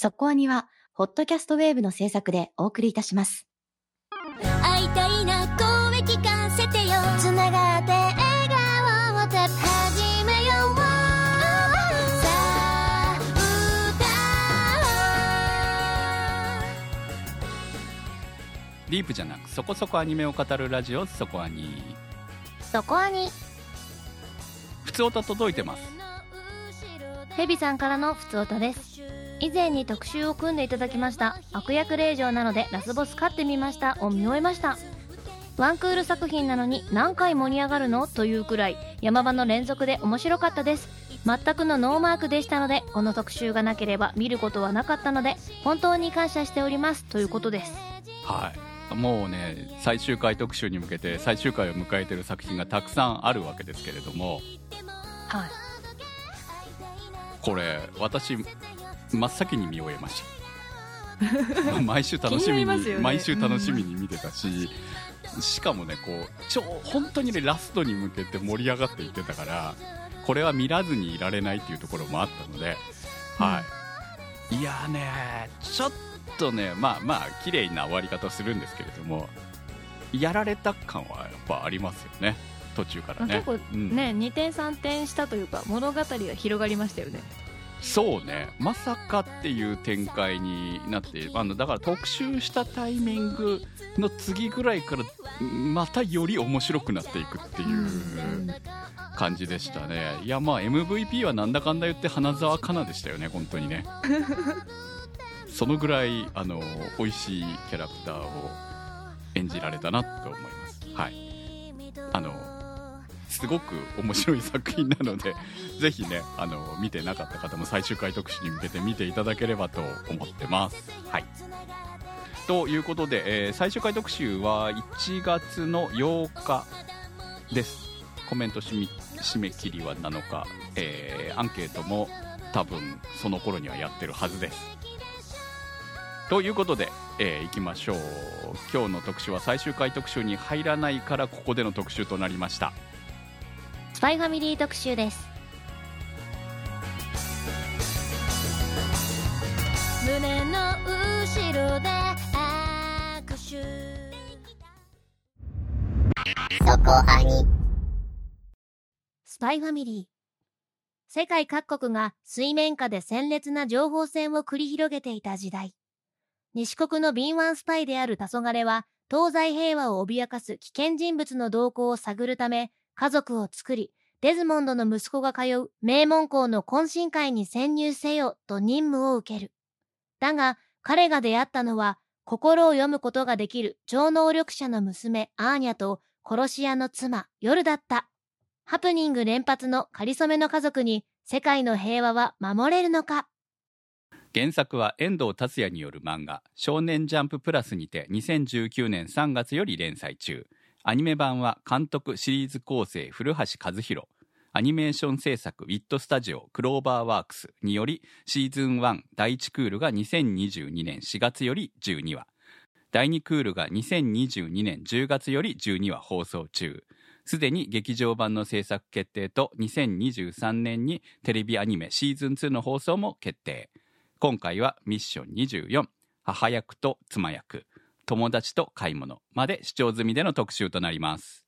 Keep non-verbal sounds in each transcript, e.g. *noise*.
そこアニは、ホットキャストウェーブの制作でお送りいたします。会いたいな声聞かせてよ。つながって笑顔を始めようさあディープじゃなくそこそこアニメを語るラジオそこアニ。そこアニ。普通歌届いてます。ヘビさんからのふつおたです以前に特集を組んでいただきました悪役令嬢なのでラスボス勝ってみましたを見終えました。ワンクール作品なのに何回盛り上がるの？というくらい山場の連続で面白かったです。全くのノーマークでしたのでこの特集がなければ見ることはなかったので本当に感謝しておりますということです。はい。もうね最終回特集に向けて最終回を迎えてる作品がたくさんあるわけですけれども。はい。これ私真っ先に見終えました。*laughs* 毎週楽しみにね。毎週楽しみに見てたし、しかもねこう超本当にねラストに向けて盛り上がっていってたからこれは見らずにいられないっていうところもあったので、はい。いやーねちょっとねまあまあ綺麗な終わり方をするんですけれどもやられた感はやっぱありますよね。途中からね。結構うん。ね、2点3点したというか物語が広がりましたよねそうね。まさかっていう展開になってあのだから特集したタイミングの次ぐらいからまたより面白くなっていくっていう感じでしたね。いやまあ MVP はなんだかんだ言って花澤香菜でしたよね本当にね。そのぐらいあの美味しいキャラクターを演じられたなと思います。はい。あのすごく面白い作品なので *laughs* ぜひねあの見てなかった方も最終回特集に向けて見ていただければと思ってます。はいということで、えー最終回特集は1月の8日です。コメント締め締め切りは7日、えーアンケートも多分その頃にはやってるはずです。ということで、えーいきましょう今日の特集は最終回特集に入らないからここでの特集となりましたスパイファミリー特集です。胸の後ろで握手。そこスパイファミリー。世界各国が水面下で鮮烈な情報戦を繰り広げていた時代。西国の敏腕スパイである黄昏は東西平和を脅かす危険人物の動向を探るため家族を作りデズモンドの息子が通う名門校の懇親会に潜入せよと任務を受ける。だが彼が出会ったのは心を読むことができる超能力者の娘アーニャと殺し屋の妻夜だった。ハプニング連発の仮初めの家族に世界の平和は守れるのか。原作は遠藤達也による漫画「少年ジャンププラス」にて2019年3月より連載中。アニメ版は監督シリーズ構成古橋和弘。アニメーション制作ウィットスタジオクローバーワークスによりシーズン1第1クールが2022年4月より12話。第2クールが2022年10月より12話放送中。すでに劇場版の制作決定と2023年にテレビアニメシーズン2の放送も決定。今回はミッション24母役と妻役。友達と買い物まで視聴済みでの特集となります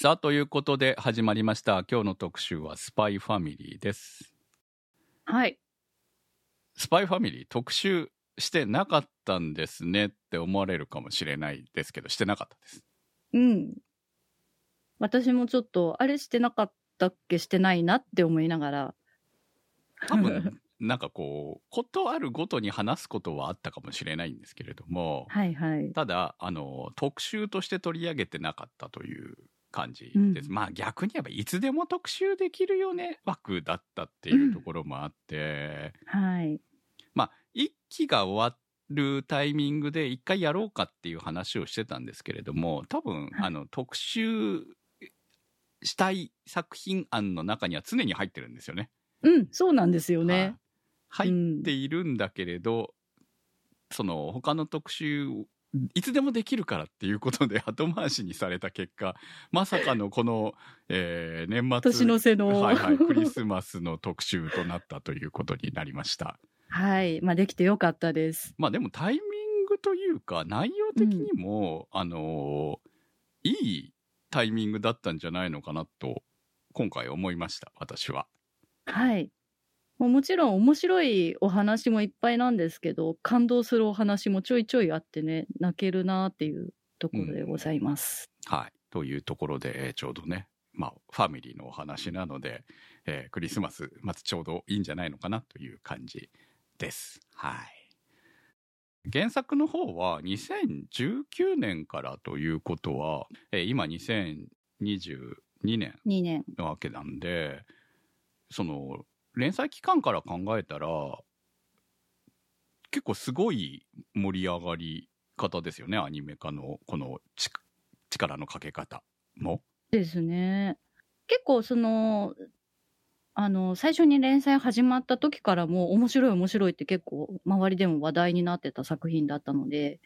さあということで始まりました今日の特集はスパイファミリーですはい。スパイファミリー特集してなかったんですねって思われるかもしれないですけどしてなかったですうん。私もちょっと、あれしてなかったっけ？してないなって思いながら。多分 *laughs* なんかこうことあるごとに話すことはあったかもしれないんですけれどもはいはい。ただあの特集として取り上げてなかったという感じです、うんまあ逆に言えばいつでも特集できるよね枠だったっていうところもあって、はい。まあ一期が終わるタイミングで一回やろうかっていう話をしてたんですけれども多分、はいあの特集したい作品案の中には常に入ってるんですよね。うん、そうなんですよはいね。入っているんだけれど、その他の特集いつでもできるからっていうことで *laughs* 後回しにされた結果まさかのこの、えー年末年の瀬の。はいはい、クリスマスの特集となったということになりました。はい。まあ、できてよかったです。まあでもタイミングというか内容的にも、あのーいいタイミングだったんじゃないのかなと今回思いました私は。はい。もちろん面白いお話もいっぱいなんですけど、感動するお話もちょいちょいあってね、泣けるなっていうところでございます。はい。というところで、えーちょうどね、まあ、ファミリーのお話なので、えークリスマス、まずちょうどいいんじゃないのかなという感じです。はい。原作の方は2019年からということは、えー今2022年2年。なわけなんで、その、連載期間から考えたら、結構すごい盛り上がり方ですよね、アニメ化のこのち力のかけ方も。ですね。結構その、あの、最初に連載始まった時からも面白い面白いって結構周りでも話題になってた作品だったので、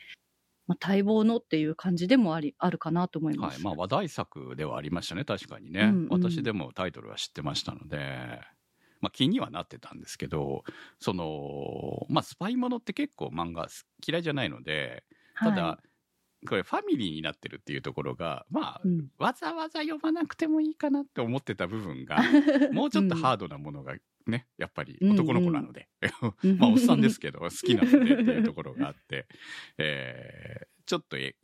まあ、待望のっていう感じでもあり、あるかなと思います。はい。まあ話題作ではありましたね、確かにね。うんうん私でもタイトルは知ってましたので、まあ気にはなってたんですけど、その、まあスパイものって結構漫画嫌いじゃないので、ただ、はこれファミリーになってるっていうところが、まあい、うん。わざわざ読まなくてもいいかなって思ってた部分が、*laughs* もうちょっとハードなものがね、やっぱり男の子なので、うん *laughs* まあおっさんですけど、好きなのでっていうところがあって、*laughs* えーちょっとえ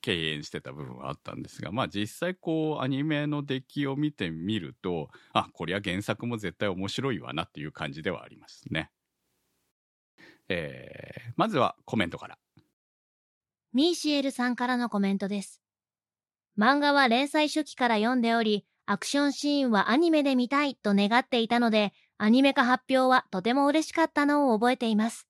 敬遠してた部分はあったんですが、まあ実際こうアニメの出来を見てみると、あ、こりゃ原作も絶対面白いわなっていう感じではありますね。えーまずはコメントから。ミーシエルさんからのコメントです。漫画は連載初期から読んでおり、アクションシーンはアニメで見たいと願っていたので、アニメ化発表はとても嬉しかったのを覚えています。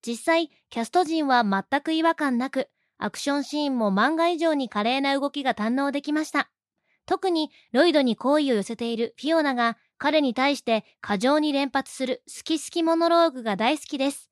実際、キャスト陣は全く違和感なく、アクションシーンも漫画以上に華麗な動きが堪能できました。特に、ロイドに好意を寄せているフィオナが、彼に対して過剰に連発する好き好きモノローグが大好きです。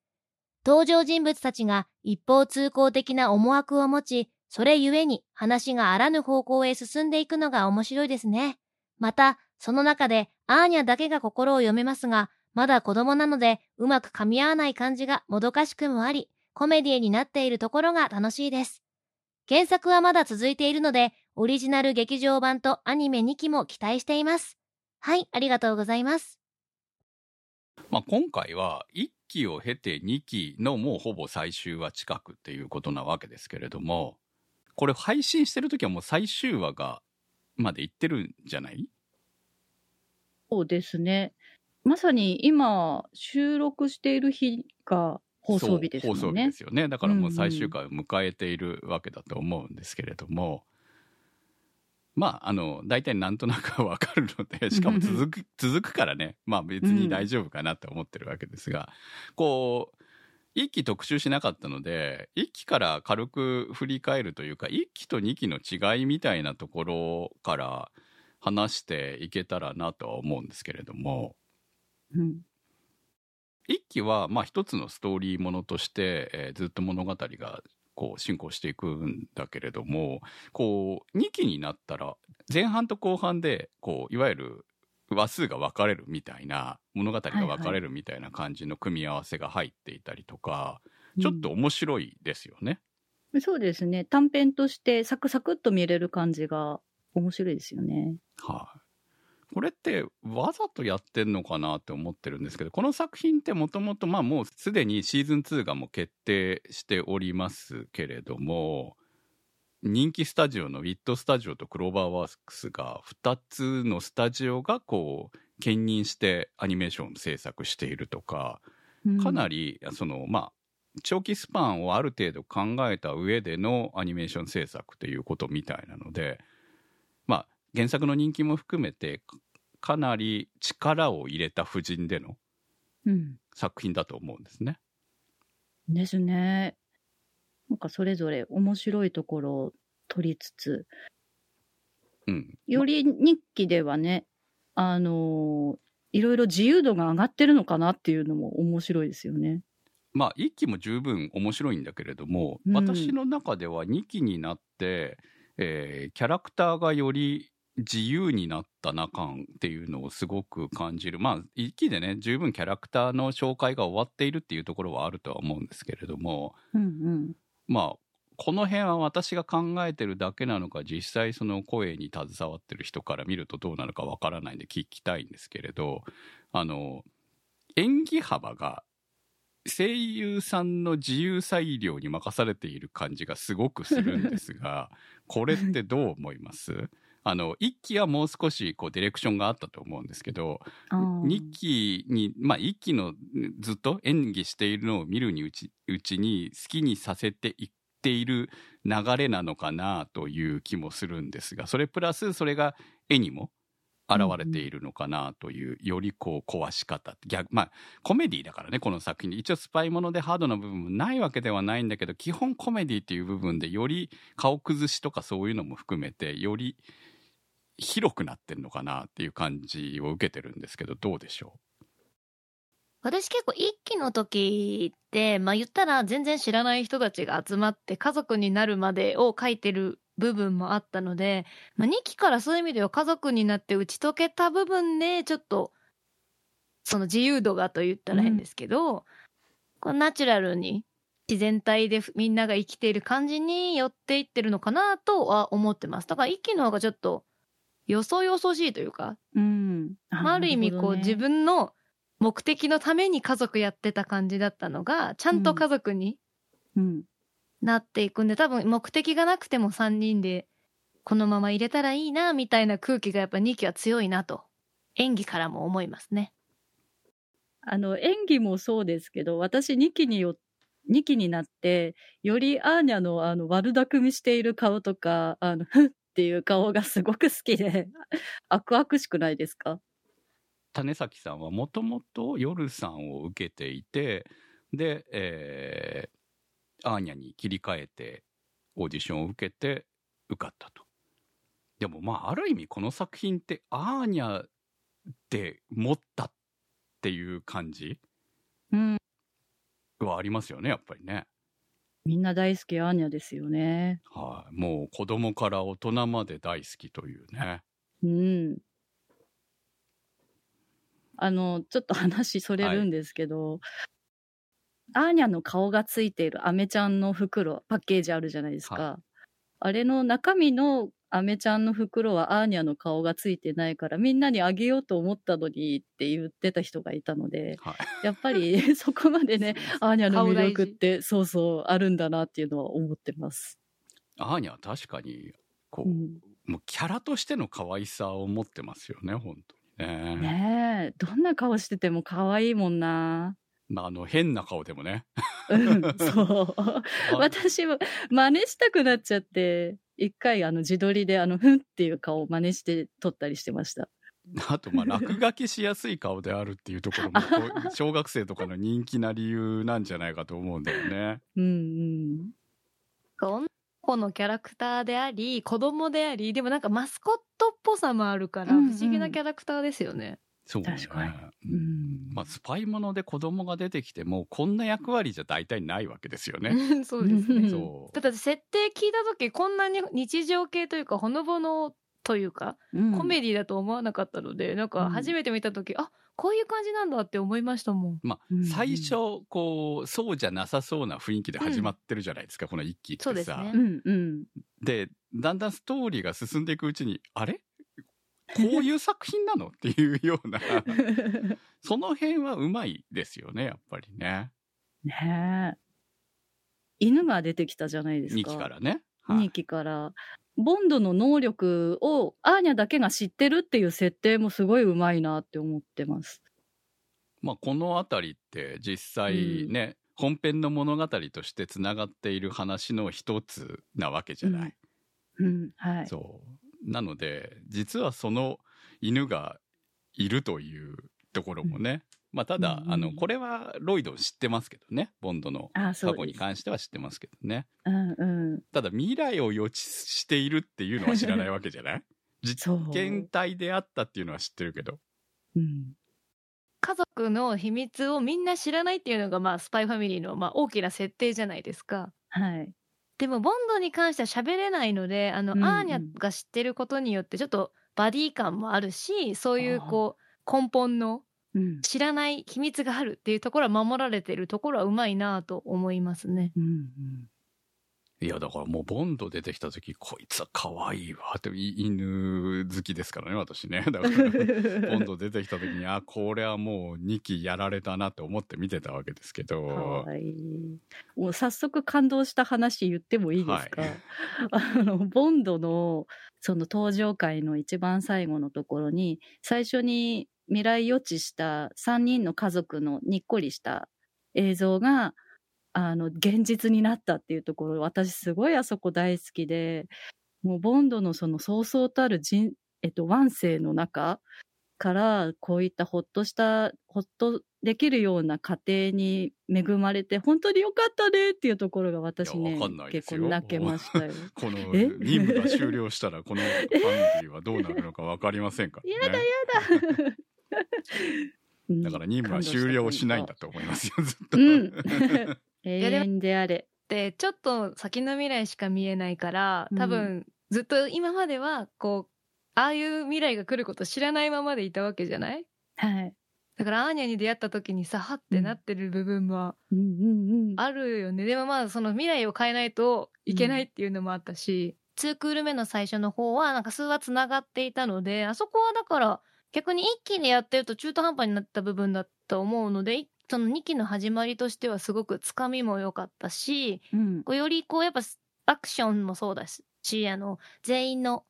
登場人物たちが一方通行的な思惑を持ち、それゆえに話があらぬ方向へ進んでいくのが面白いですね。また、その中でアーニャだけが心を読めますが、まだ子供なのでうまく噛み合わない感じがもどかしくもあり、コメディになっているところが楽しいです。原作はまだ続いているので、オリジナル劇場版とアニメ2期も期待しています。はい、ありがとうございます。まあ、今回は1期を経て2期のもうほぼ最終話近くっていうことなわけですけれどもこれ配信してる時はもう最終話がまで行ってるんじゃない？そうですね。まさに今、収録している日が放送日ですもそうん放送日ねで。すよね。だからもう最終回を迎えているわけだと思うんですけれども、まああの大体なんとなくはわかるので *laughs* しかも続く続くからね。まあ別に大丈夫かなって思ってるわけですが、こう一期特集しなかったので一期から軽く振り返るというか一期と二期の違いみたいなところから話していけたらなとは思うんですけれども。うん一期はまあ一つのストーリーものとして、えーずっと物語がこう進行していくんだけれどもこう2期になったら前半と後半でこういわゆる話数が分かれるみたいな物語が分かれるみたいな感じの組み合わせが入っていたりとか、ちょっと面白いですよね。うんそうですね。短編としてサクサクっと見れる感じが面白いですよね。はい、これってわざとやってんのかなって思ってるんですけどこの作品ってもともとまあもうすでにシーズン2がもう決定しておりますけれども人気スタジオのウィットスタジオとクローバーワークスが2つのスタジオがこう兼任してアニメーションを制作しているとかかなり、りそのまあ長期スパンをある程度考えた上でのアニメーション制作ということみたいなのでまあ原作の人気も含めてかかなり力を入れた布陣でのうん。作品だと思うんですね。ですね。なんかそれぞれ面白いところを取りつつ、うん、より日記ではね、あのーいろいろ自由度が上がってるのかなっていうのも面白いですよね。まあ1期も十分面白いんだけれども、うん私の中では2期になって、えーキャラクターがより自由になったな感っていうのをすごく感じる。まあ、一気でね、十分キャラクターの紹介が終わっているっていうところはあるとは思うんですけれども、うんうん。まあ、この辺は私が考えてるだけなのか、実際その声に携わってる人から見るとどうなのかわからないんで聞きたいんですけれど、あの、演技幅が声優さんの自由裁量に任されている感じがすごくするんですが、*laughs* これってどう思います？あの、一期はもう少しこうディレクションがあったと思うんですけど、あー。2期に、まあ1期のずっと演技しているのを見るにうちうちに好きにさせていっている流れなのかなという気もするんですが、それプラスそれが絵にも現れているのかなという、よりこう壊し方。逆、まあコメディだからね、この作品。一応スパイものでハードな部分もないわけではないんだけど、基本コメディっていう部分でより顔崩しとかそういうのも含めて、より広くなってんのかなっていう感じを受けてるんですけど、どうでしょう？私結構一期の時って、まあ言ったら全然知らない人たちが集まって家族になるまでを書いてる部分もあったので、まあ、2期からそういう意味では家族になって打ち解けた部分でちょっとその自由度がと言ったら変ですけど、こうナチュラルに自然体でみんなが生きている感じに寄っていってるのかなとは思ってます。だから一期の方がちょっとよそよそしいというか、うん。まあ、ある意味こう自分の目的のために家族やってた感じだったのがちゃんと家族にうん。なっていくんで、多分目的がなくても3人でこのまま入れたらいいなみたいな空気がやっぱ2期は強いなと演技からも思いますね。あの、演技もそうですけど、私2期によ、2期になって、よりアーニャのあの悪巧みしている顔とか、あの、ふっっていう顔がすごく好きで、*laughs* 悪々しくないですか？種崎さんはもともと夜さんを受けていて、で、えーアーニャに切り替えてオーディションを受けて受かったと。でもまあ、ある意味この作品ってアーニャで持ったっていう感じうん。はありますよね、やっぱりね。みんな大好きアーニャですよね。はい、もう子供から大人まで大好きというね。うん。あの、ちょっと話それるんですけど、アーニャの顔がついているアメちゃんの袋、パッケージあるじゃないですか。はあれの中身のアメちゃんの袋はアーニャの顔がついてないからみんなにあげようと思ったのにって言ってた人がいたので、はい。やっぱり *laughs* そこまでね、アーニャの魅力ってそうそうあるんだなっていうのは思ってます。アーニャは確かに、こう、うん、もうキャラとしての可愛さを持ってますよね、本当にね。ねえ、どんな顔してても可愛いもんな。まあ、あの、変な顔でもね。うん、そう。*laughs* あ私も真似したくなっちゃって、一回あの自撮りであの、ふんっていう顔を真似して撮ったりしてました。あと、まあ、落書きしやすい顔であるっていうところも、*laughs* 小学生とかの人気な理由なんじゃないかと思うんだよね。うんうん。女の子のキャラクターであり子供でありでもなんかマスコットっぽさもあるからうんうん不思議なキャラクターですよね。そうね。確かにううんんまあ、スパイもので子供が出てきても、こんな役割じゃ大体ないわけですよね。*laughs* そうですね。うんそう。だって設定聞いた時こんなに日常系というかほのぼのというか、うんコメディだと思わなかったのでなんかうん初めて見た時、あこういう感じなんだって思いましたもん。まあうん、最初、こう、そうじゃなさそうな雰囲気で始まってるじゃないですか、この一期ってさ。そうですねうんうん。で、だんだんストーリーが進んでいくうちに、あれ？こういう作品なの？っていうような、*laughs* その辺はうまいですよね、やっぱりね。ねえ。犬が出てきたじゃないですか。2期からね。2期から。ボンドの能力をアーニャだけが知ってるっていう設定もすごいうまいなって思ってます。まあ、このあたりって実際ね、本編の物語としてつながっている話の一つなわけじゃない。うん、はい。そう。なので、実はその犬がいるというところもね。まあ、ただ、うんあの、これはロイド知ってますけどね。ボンドの。過去に関しては知ってますけどね。うんうん。ただ、未来を予知しているっていうのは知らないわけじゃない？*laughs* 実験体であったっていうのは知ってるけど。うん。家族の秘密をみんな知らないっていうのがまあスパイファミリーのまあ大きな設定じゃないですか。はい。でもボンドに関しては喋れないのであの、うんうんアーニャが知ってることによってちょっとバディ感もあるしそういうこう根本のうん。知らない秘密があるっていうところは守られてるところはうまいなと思いますね。うんうん。いや、だからもうボンド出てきた時、こいつは可愛いわって、い犬好きですからね、私ね。だから、*laughs* ボンド出てきた時に、あ、これはもう2期やられたなって思って見てたわけですけかど、い。もう早速感動した話言ってもいいですか、はい *laughs* あの、ボンドの、その登場回の一番最後のところに、最初に未来予知した3人の家族のにっこりした映像が、あの、現実になったっていうところ、私すごいあそこ大好きで、もうボンドのそのそうそうたる人、えっと、腕性の中から、こういったほっとした、ほっとできるような家庭に恵まれて、本当によかったねっていうところが私ね結構泣けましたよ。*laughs* このえ？任務が終了したら、このファミリーはどうなるのか分かりませんからね。やだやだ。*laughs* うんだから任務は終了しないんだと思いますよ、ずっと。うん。*laughs* 永遠であれ。でちょっと先の未来しか見えないから多分ずっと今まではこうああいう未来が来ること知らないままでいたわけじゃない？はい。だからアーニャに出会った時にさはってなってる部分はうんうんうん。あるよね、でもまあその未来を変えないといけないっていうのもあったし、ツークール目の最初の方はなんか数話つながっていたのであそこはだから逆に一気にやってると中途半端になった部分だと思うのでいその2期の始まりとしてはすごくつかみも良かったしうんこうよりこうやっぱアクションもそうだしあの全員の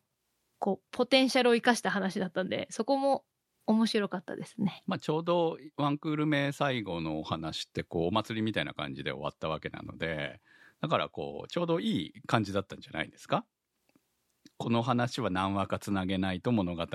こうポテンシャルを生かした話だったんでそこも面白かったですね。まあ、ちょうどワンクール目最後のお話ってこうお祭りみたいな感じで終わったわけなのでだからこうちょうどいい感じだったんじゃないですか？この話は何話かつなげないと物語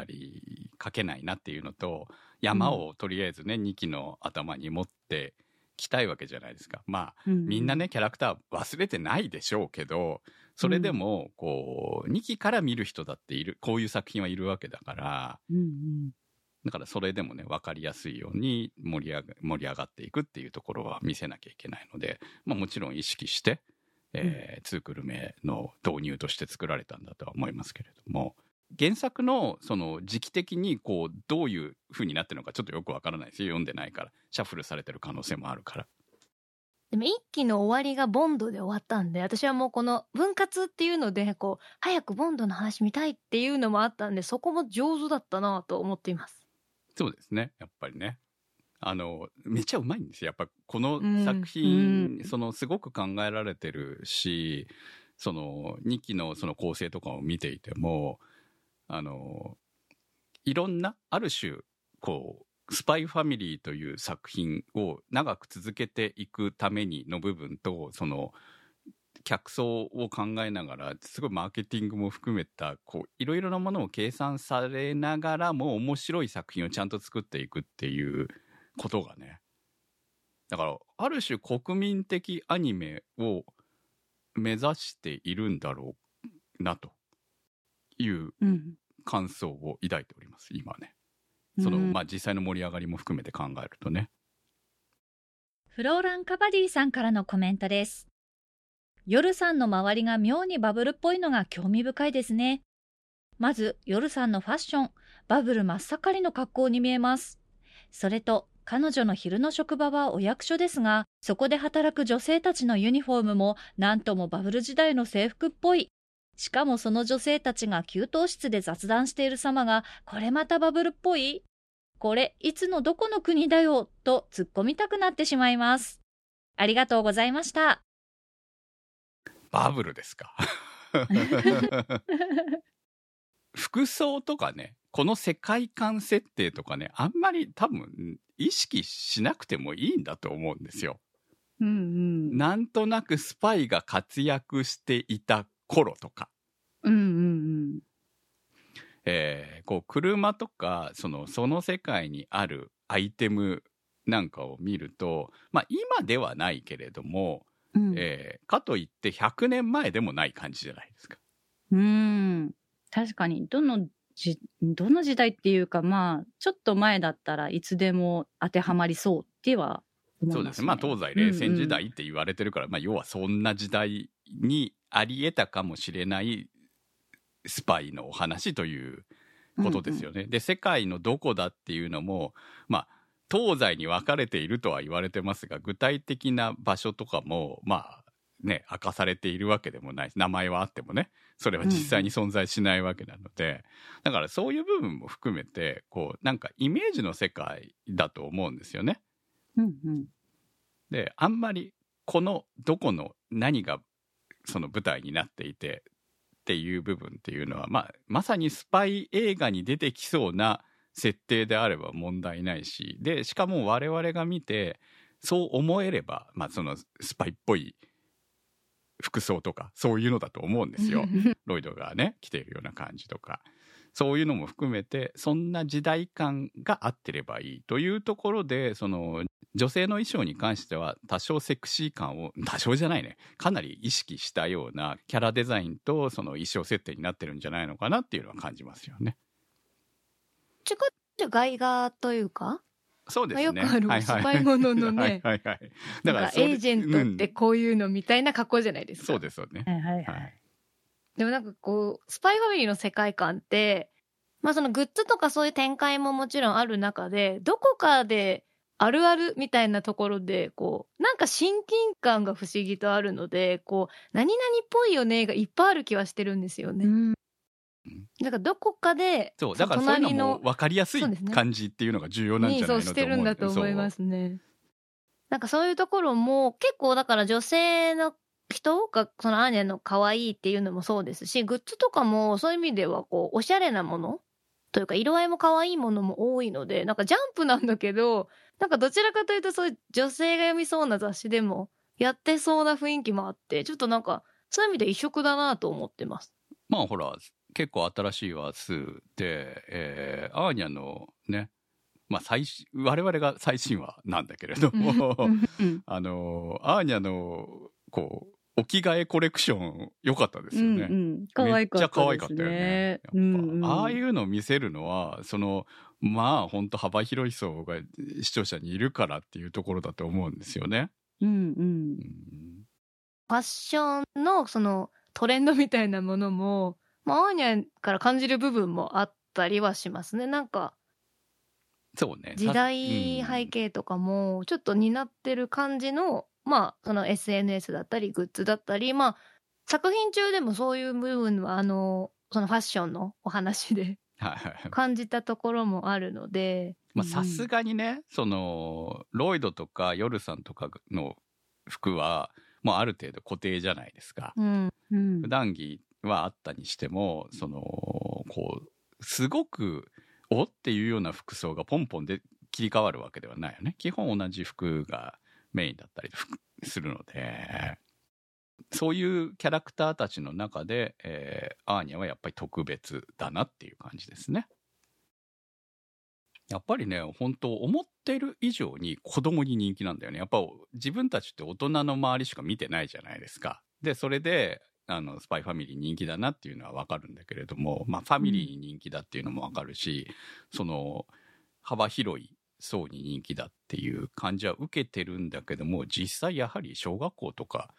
書けないなっていうのと山をとりあえずね、2期の頭に持ってきたいわけじゃないですか。まあみんなねキャラクター忘れてないでしょうけどそれでもこう2期から見る人だっているこういう作品はいるわけだからうんうん。だからそれでもね分かりやすいように盛り上が盛り上がっていくっていうところは見せなきゃいけないので、まあ、もちろん意識して、えーツークルメの導入として作られたんだとは思いますけれども。原作のその時期的にこうどういう風になってるのかちょっとよくわからないですよ読んでないからシャッフルされてる可能性もあるから。でも一期の終わりがボンドで終わったんで私はもうこの分割っていうのでこう早くボンドの話見たいっていうのもあったんでそこも上手だったなと思っています。そうですね。やっぱりねあのめっちゃうまいんですよ。やっぱこのうん作品、うん。そのすごく考えられてるしその2期のその構成とかを見ていてもあのいろんなある種こうスパイファミリーという作品を長く続けていくためにの部分とその客層を考えながらすごいマーケティングも含めたこういろいろなものを計算されながらも面白い作品をちゃんと作っていくっていうことがねだからある種国民的アニメを目指しているんだろうなといううん。感想を抱いております今ねその、うんまあ実際の盛り上がりも含めて考えるとねフローランカバディさんからのコメントです。夜さんの周りが妙にバブルっぽいのが興味深いですね。まず、夜さんのファッション、バブル真っ盛りの格好に見えます。それと、彼女の昼の職場はお役所ですが、そこで働く女性たちのユニフォームもなんともバブル時代の制服っぽい。しかもその女性たちが給湯室で雑談している様が、これまたバブルっぽいこれ、いつのどこの国だよ、と突っ込みたくなってしまいます。ありがとうございました。バブルですか？*laughs* 服装とかねこの世界観設定とかねあんまり多分意識しなくてもいいんだと思うんですよ。うんうん。なんとなくスパイが活躍していた頃とか、うんうんえーこう車とかそのその世界にあるアイテムなんかを見ると、まあ、今ではないけれども、うん。えーかといって100年前でもない感じじゃないですか。うん。確かに、どのじ、どの時代っていうか、まあ、ちょっと前だったらいつでも当てはまりそうっては思います、ね。そうですね。まあ、東西冷戦時代って言われてるから、まあ、要はそんな時代にあり得たかもしれないスパイのお話ということですよね。で、世界のどこだっていうのも、まあ、東西に分かれているとは言われてますが、具体的な場所とかも、まあ、ね、明かされているわけでもない。名前はあってもね、それは実際に存在しないわけなので、だからそういう部分も含めて、こう、なんかイメージの世界だと思うんですよね。うんうん。で、あんまり、この、どこの何が、その舞台になっていて、っていう部分っていうのは、まあ、まさにスパイ映画に出てきそうな設定であれば問題ないし、で、しかも我々が見て、そう思えれば、まあ、そのスパイっぽい服装とか、そういうのだと思うんですよ。*laughs* ロイドがね、着ているような感じとか。そういうのも含めて、そんな時代感があってればいいというところで、その、女性の衣装に関しては多少セクシー感を、多少じゃないね、かなり意識したようなキャラデザインとその衣装設定になってるんじゃないのかなっていうのは感じますよね。ちょこっと外画というか、そうですね。よくあるはいはいスパイもののねはいはいはい。*laughs* だからエージェントってこういうのみたいな格好じゃないですか。そうですよね。はいはいははいい。でもなんかこう、スパイファミリーの世界観って、まあそのグッズとかそういう展開ももちろんある中で、どこかであるあるみたいなところで、こう、なんか親近感が不思議とあるので、こう、何々っぽいよねがいっぱいある気はしてるんですよね。うんだからどこかで、そう、だからそういうの隣も分かりやすい感じっていうのが重要なんじにゃないのと思うそうしてるんだと思いますね。なんかそういうところも結構だから女性の人がそのアーニャの可愛いっていうのもそうですし、グッズとかもそういう意味ではこうおしゃれなものというか色合いも可愛いものも多いので、なんかジャンプなんだけど、なんかどちらかというとそういう女性が読みそうな雑誌でもやってそうな雰囲気もあって、ちょっとなんかそういう意味で異色だなと思ってます。まあほら、結構新しい話数で、えーアーニャのね、まあ最新、我々が最新話なんだけれども、うん。*laughs* あの、アーニャの、こう、お着替えコレクション良かったですよね。うんめっちゃ可愛かったよね。うんうん。ああいうのを見せるのは、その、まあ本当幅広い層が視聴者にいるからっていうところだと思うんですよね。うんうん。うん。ファッションのそのトレンドみたいなものも、まあ、アーニャから感じる部分もあったりはしますね。なんかそうね。時代背景とかもちょっと担ってる感じの、まあその SNS だったりグッズだったり、まあ作品中でもそういう部分はあの、そのファッションのお話で。感じたところもあるので、まあさすがにね、その、ロイドとかヨルさんとかの服は、もうある程度固定じゃないですか。うん、うん普段着はあったにしても、その、こう、すごく、おっていうような服装がポンポンで切り替わるわけではないよね。基本同じ服がメインだったりするので、そういうキャラクターたちの中で、えーアーニャはやっぱり特別だなっていう感じですね。やっぱりね、本当思ってる以上に子供に人気なんだよね。やっぱ自分たちって大人の周りしか見てないじゃないですか。で、それで、あの、スパイファミリー人気だなっていうのはわかるんだけれども、まあ、ファミリーに人気だっていうのもわかるし、その、幅広い層に人気だっていう感じは受けてるんだけども、実際やはり小学校とか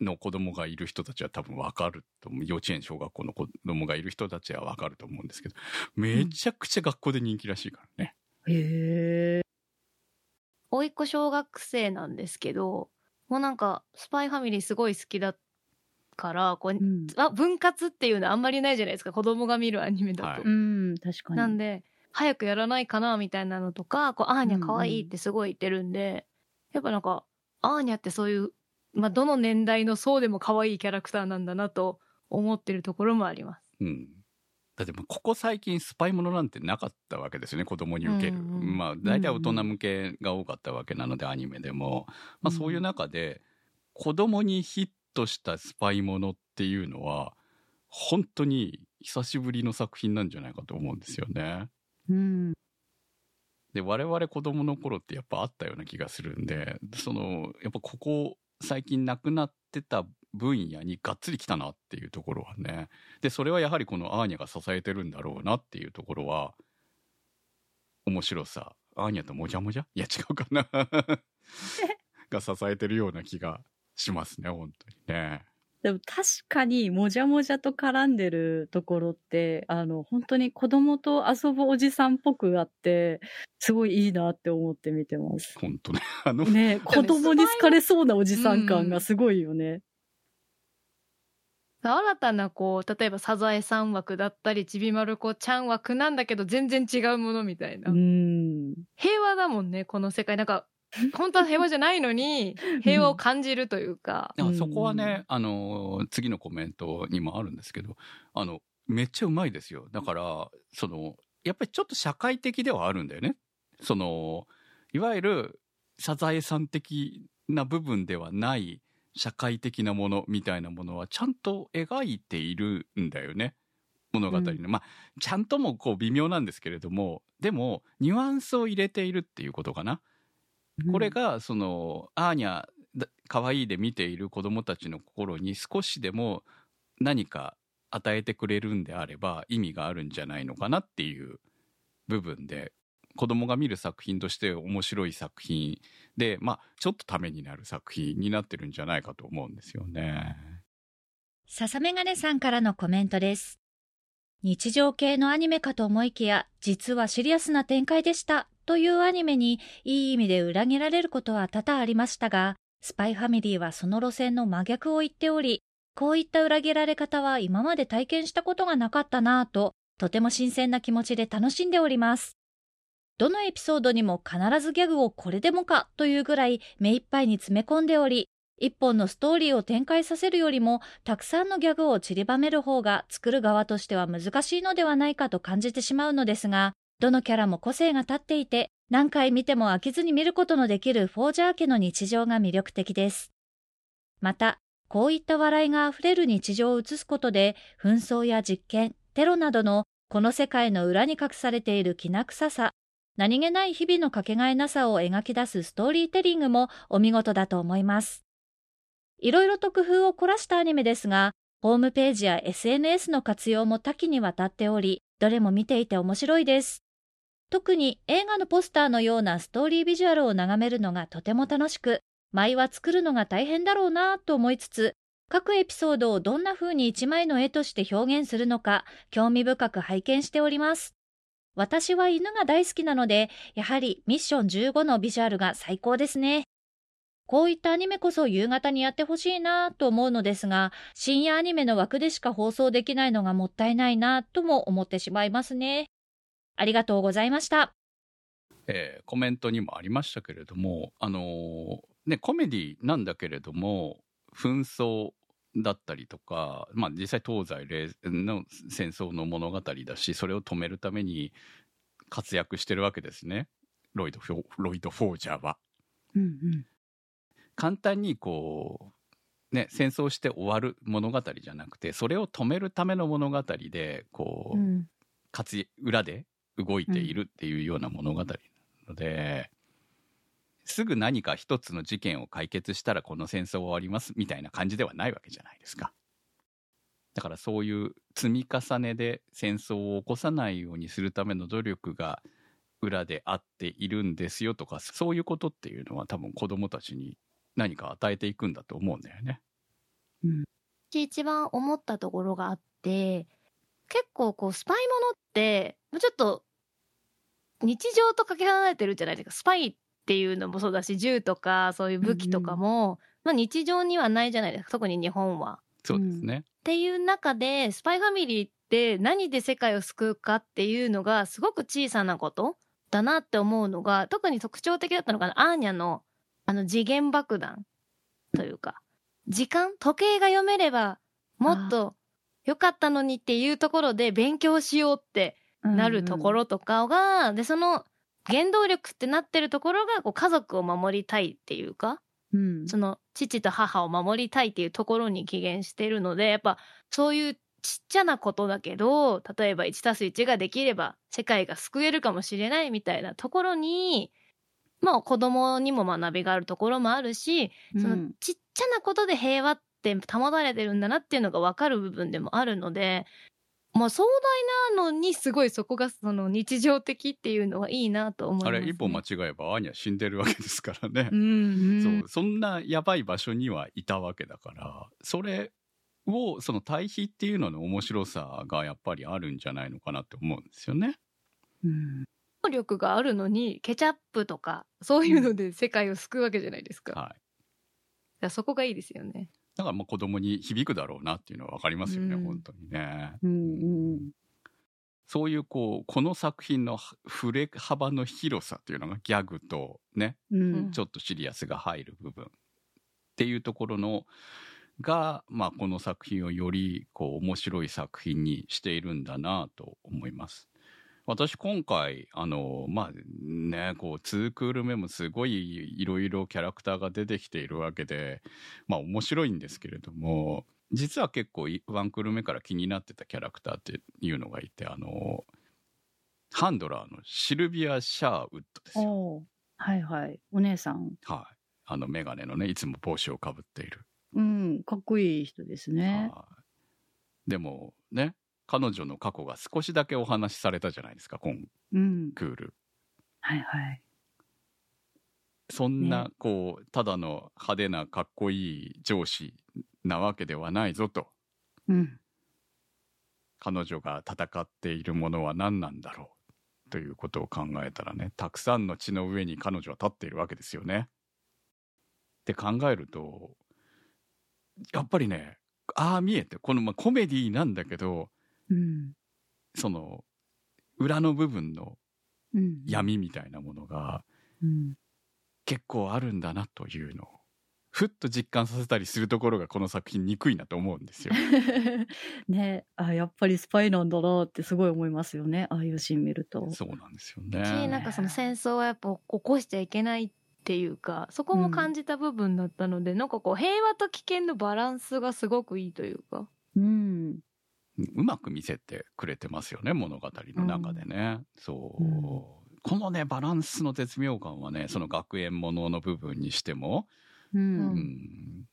の子供がいる人たちは多分わかると思う。幼稚園、小学校の子供がいる人たちはわかると思うんですけど、めちゃくちゃ学校で人気らしいからね。へえ。甥っ子小学生なんですけど、もうなんか、スパイファミリーすごい好きだから、こう、うんあ、分割っていうのはあんまりないじゃないですか。子供が見るアニメだと。はいうん、確かに。なんで、早くやらないかなみたいなのとか、こう、アーニャ可愛いってすごい言ってるんで、やっぱなんか、アーニャってそういう、まあ、どの年代の層でも可愛いキャラクターなんだなと思ってるところもあります。うん。だってここ最近スパイものなんてなかったわけですよね、子供に受ける。うんうんまあ大体大人向けが多かったわけなので、アニメでも。まあそういう中で、子供にヒットしたスパイものっていうのは、本当に久しぶりの作品なんじゃないかと思うんですよね。うん。で、我々子供の頃ってやっぱあったような気がするんで、その、やっぱここ最近なくなってた分野にがっつり来たなっていうところはね。で、それはやはりこのアーニャが支えてるんだろうなっていうところは、面白さ。アーニャともじゃもじゃ？いや違うかな。*laughs* が支えてるような気がしますね、本当にね。でも確かにもじゃもじゃと絡んでるところって、あの、本当に子供と遊ぶおじさんっぽくあって、すごいいいなって思って見てます。本当ね。*laughs* あの、ね子供に好かれそうなおじさん感がすごいよね。新たなこう例えばサザエさん枠だったりちびまる子ちゃん枠なんだけど全然違うものみたいな、うん。平和だもんねこの世界なんか *laughs* 本当は平和じゃないのに平和を感じるというか、だからそこはね、あの、次のコメントにもあるんですけど、あの、めっちゃうまいですよ。だから、その、やっぱりちょっと社会的ではあるんだよね。その、いわゆるサザエさん的な部分ではない社会的なものみたいなものはちゃんと描いているんだよね。物語の。まあ、ちゃんともこう微妙なんですけれども、でも、ニュアンスを入れているっていうことかな。これがそのアーニャだ可愛いで見ている子供たちの心に少しでも何か与えてくれるんであれば意味があるんじゃないのかなっていう部分で子供が見る作品として面白い作品でまあちょっとためになる作品になってるんじゃないかと思うんですよね。笹メガネさんからのコメントです。日常系のアニメかと思いきや、実はシリアスな展開でした。というアニメに、いい意味で裏切られることは多々ありましたが、スパイファミリーはその路線の真逆を言っており、こういった裏切られ方は今まで体験したことがなかったなぁと、とても新鮮な気持ちで楽しんでおります。どのエピソードにも必ずギャグをこれでもかというぐらい目いっぱいに詰め込んでおり、一本のストーリーを展開させるよりも、たくさんのギャグを散りばめる方が作る側としては難しいのではないかと感じてしまうのですが、どのキャラも個性が立っていて、何回見ても飽きずに見ることのできるフォージャー家の日常が魅力的です。また、こういった笑いがあふれる日常を映すことで、紛争や実験、テロなどのこの世界の裏に隠されているきな臭さ、何気ない日々のかけがえなさを描き出すストーリーテリングもお見事だと思います。いろいろと工夫を凝らしたアニメですが、ホームページや SNS の活用も多岐にわたっており、どれも見ていて面白いです。特に映画のポスターのようなストーリービジュアルを眺めるのがとても楽しく、舞は作るのが大変だろうなと思いつつ、各エピソードをどんな風に一枚の絵として表現するのか、興味深く拝見しております。私は犬が大好きなので、やはりミッション15のビジュアルが最高ですね。こういったアニメこそ夕方にやってほしいなと思うのですが、深夜アニメの枠でしか放送できないのがもったいないなとも思ってしまいますね。ありがとうございました。えーコメントにもありましたけれども、あのーね、コメディなんだけれども、紛争だったりとか、まあ実際東西冷の戦争の物語だし、それを止めるために活躍してるわけですね。ロイド・フォロイド・フォージャーは。うんうん。簡単にこう、ね、戦争して終わる物語じゃなくて、それを止めるための物語で、こう、うん活裏で動いているっていうような物語なので、すぐ何か一つの事件を解決したらこの戦争は終わりますみたいな感じではないわけじゃないですか。だからそういう積み重ねで戦争を起こさないようにするための努力が裏であっているんですよとか、そういうことっていうのは多分子供たちに何か与えていくんだと思うんだよね。私一番思ったところがあって、結構こうスパイものって、ちょっと日常とかけ離れてるじゃないですか。スパイっていうのもそうだし、銃とかそういう武器とかも、まあ日常にはないじゃないですか。特に日本は。そうですね。っていう中で、スパイファミリーって何で世界を救うかっていうのがすごく小さなことだなって思うのが、特に特徴的だったのが、アーニャのあの次元爆弾というか、時間？時計が読めればもっと良かったのにっていうところで勉強しようってなるところとかが、で、その原動力ってなってるところがこう家族を守りたいっていうか、うん。その父と母を守りたいっていうところに起源してるので、やっぱそういうちっちゃなことだけど、例えば1たす1ができれば世界が救えるかもしれないみたいなところに、まあ子供にも学びがあるところもあるし、そのうんちっちゃなことで平和って保たれてるんだなっていうのが分かる部分でもあるので、まあ壮大なのにすごいそこがその日常的っていうのはいいなと思います、ね。あれ、一歩間違えばアーニャ死んでるわけですからね。うんうん。そう、そんなやばい場所にはいたわけだから、それを、その対比っていうのの面白さがやっぱりあるんじゃないのかなって思うんですよね。うん。能力があるのにケチャップとかそういうので世界を救うわけじゃないですか,、はい。らそこがいいですよねだからまあ子供に響くだろうなっていうのはわかりますよね、うん本当にね。うんうんそういうこう、この作品の触れ幅の広さっていうのがギャグとね、うん。うんちょっとシリアスが入る部分っていうところのが、まあ、この作品をよりこう面白い作品にしているんだなと思います。私今回あのまあねこう2クール目もすごいいろいろキャラクターが出てきているわけでまあ面白いんですけれども実は結構いワンクール目から気になってたキャラクターっていうのがいてあのハンドラーのシルビア・シャーウッドですよ。はいはい。お姉さん。はい。あの、メガネのね、いつも帽子をかぶっている。うん。かっこいい人ですね。はいでも、ね、彼女の過去が少しだけお話しされたじゃないですか、今うん。クール。はいはい。そんな、ねこう、ただの派手なかっこいい上司なわけではないぞと。うん。彼女が戦っているものは何なんだろう。ということを考えたらね、たくさんの血の上に彼女は立っているわけですよね。って考えると、やっぱりね、ああ見えて、この、まあ、コメディなんだけど、うん。その、裏の部分のうん。闇みたいなものがうん。結構あるんだなというのを、ふっと実感させたりするところがこの作品憎いなと思うんですよ。*laughs* ねあやっぱりスパイなんだなってすごい思いますよねああいうシーン見るとそうなんですよしね。なんかその戦争はやっぱ起こしちゃいけないっていうかそこも感じた部分だったので、なんかこう平和と危険のバランスがすごくいいというかうんうまく見せてくれてますよね物語の中でね、そう、うんこのねバランスの絶妙感はねその学園ものの部分にしても、ううん。ん、